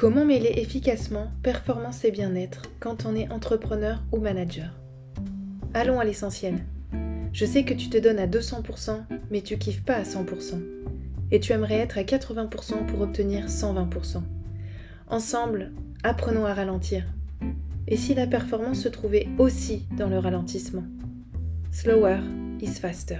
Comment mêler efficacement performance et bien-être quand on est entrepreneur ou manager? Allons à l'essentiel. Je sais que tu te donnes à 200%, mais tu kiffes pas à 100%. Et tu aimerais être à 80% pour obtenir 120%. Ensemble, apprenons à ralentir. Et si la performance se trouvait aussi dans le ralentissement? Slower is faster.